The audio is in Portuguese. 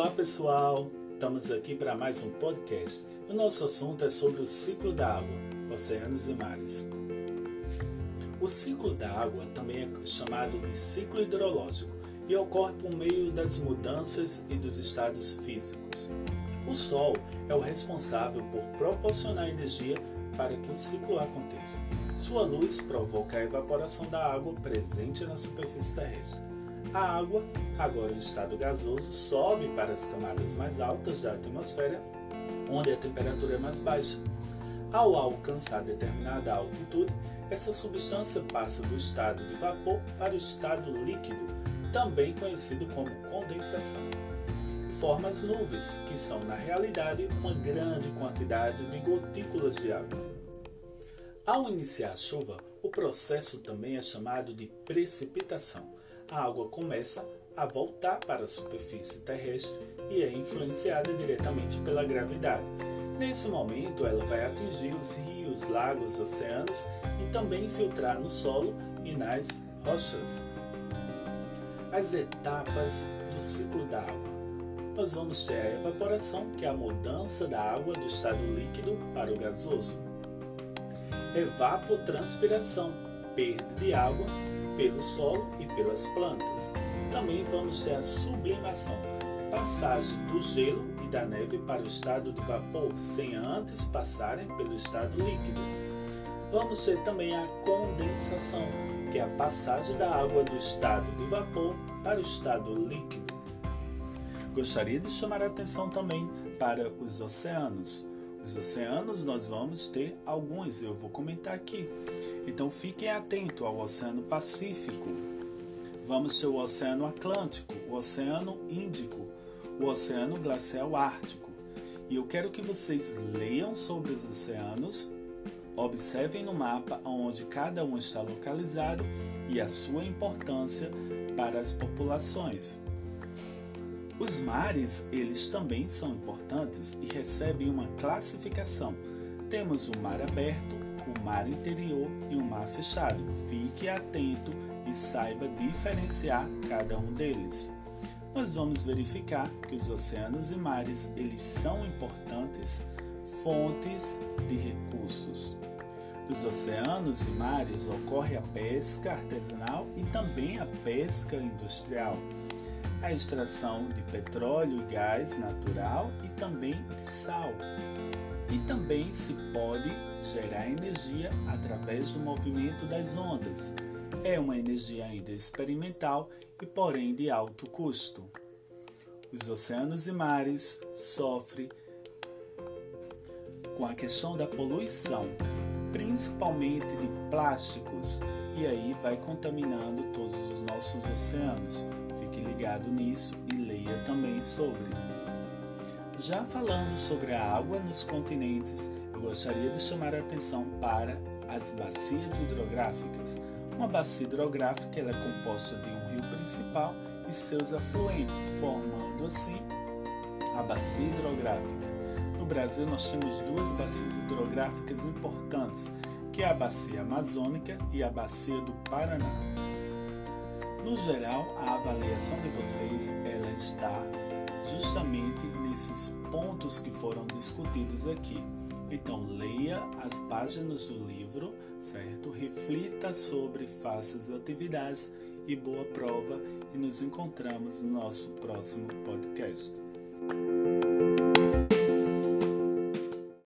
Olá pessoal, estamos aqui para mais um podcast. O nosso assunto é sobre o ciclo da água, oceanos e mares. O ciclo da água também é chamado de ciclo hidrológico e ocorre por meio das mudanças e dos estados físicos. O Sol é o responsável por proporcionar energia para que o ciclo aconteça. Sua luz provoca a evaporação da água presente na superfície terrestre. A água, agora em estado gasoso, sobe para as camadas mais altas da atmosfera, onde a temperatura é mais baixa. Ao alcançar determinada altitude, essa substância passa do estado de vapor para o estado líquido, também conhecido como condensação. E forma as nuvens, que são na realidade uma grande quantidade de gotículas de água. Ao iniciar a chuva, o processo também é chamado de precipitação. A água começa a voltar para a superfície terrestre e é influenciada diretamente pela gravidade. Nesse momento, ela vai atingir os rios, lagos, oceanos e também infiltrar no solo e nas rochas. As etapas do ciclo da água. Nós vamos ter a evaporação, que é a mudança da água do estado líquido para o gasoso. Evapotranspiração, perda de água pelo solo e pelas plantas. Também vamos ter a sublimação, passagem do gelo e da neve para o estado de vapor, sem antes passarem pelo estado líquido. Vamos ter também a condensação, que é a passagem da água do estado de vapor para o estado líquido. Gostaria de chamar a atenção também para os oceanos. Os oceanos nós vamos ter alguns, eu vou comentar aqui. Então fiquem atentos ao Oceano Pacífico. Vamos ter o Oceano Atlântico, o Oceano Índico, o Oceano Glacial Ártico. E eu quero que vocês leiam sobre os oceanos, observem no mapa onde cada um está localizado e a sua importância para as populações. Os mares, eles também são importantes e recebem uma classificação. Temos o mar aberto, o mar interior e o mar fechado. Fique atento e saiba diferenciar cada um deles. Nós vamos verificar que os oceanos e mares, eles são importantes fontes de recursos. Nos oceanos e mares ocorre a pesca artesanal e também a pesca industrial a extração de petróleo e gás natural e também de sal. E também se pode gerar energia através do movimento das ondas. É uma energia ainda experimental e, porém, de alto custo. Os oceanos e mares sofrem com a questão da poluição, principalmente de plásticos, e aí vai contaminando todos os nossos oceanos. Fique ligado nisso e leia também sobre. Já falando sobre a água nos continentes, eu gostaria de chamar a atenção para as bacias hidrográficas. Uma bacia hidrográfica é composta de um rio principal e seus afluentes, formando assim a bacia hidrográfica. No Brasil, nós temos duas bacias hidrográficas importantes, que é a bacia amazônica e a bacia do Paraná. No geral, a avaliação de vocês ela está justamente nesses pontos que foram discutidos aqui. Então, leia as páginas do livro, certo? Reflita sobre, faça as atividades e boa prova. E nos encontramos no nosso próximo podcast.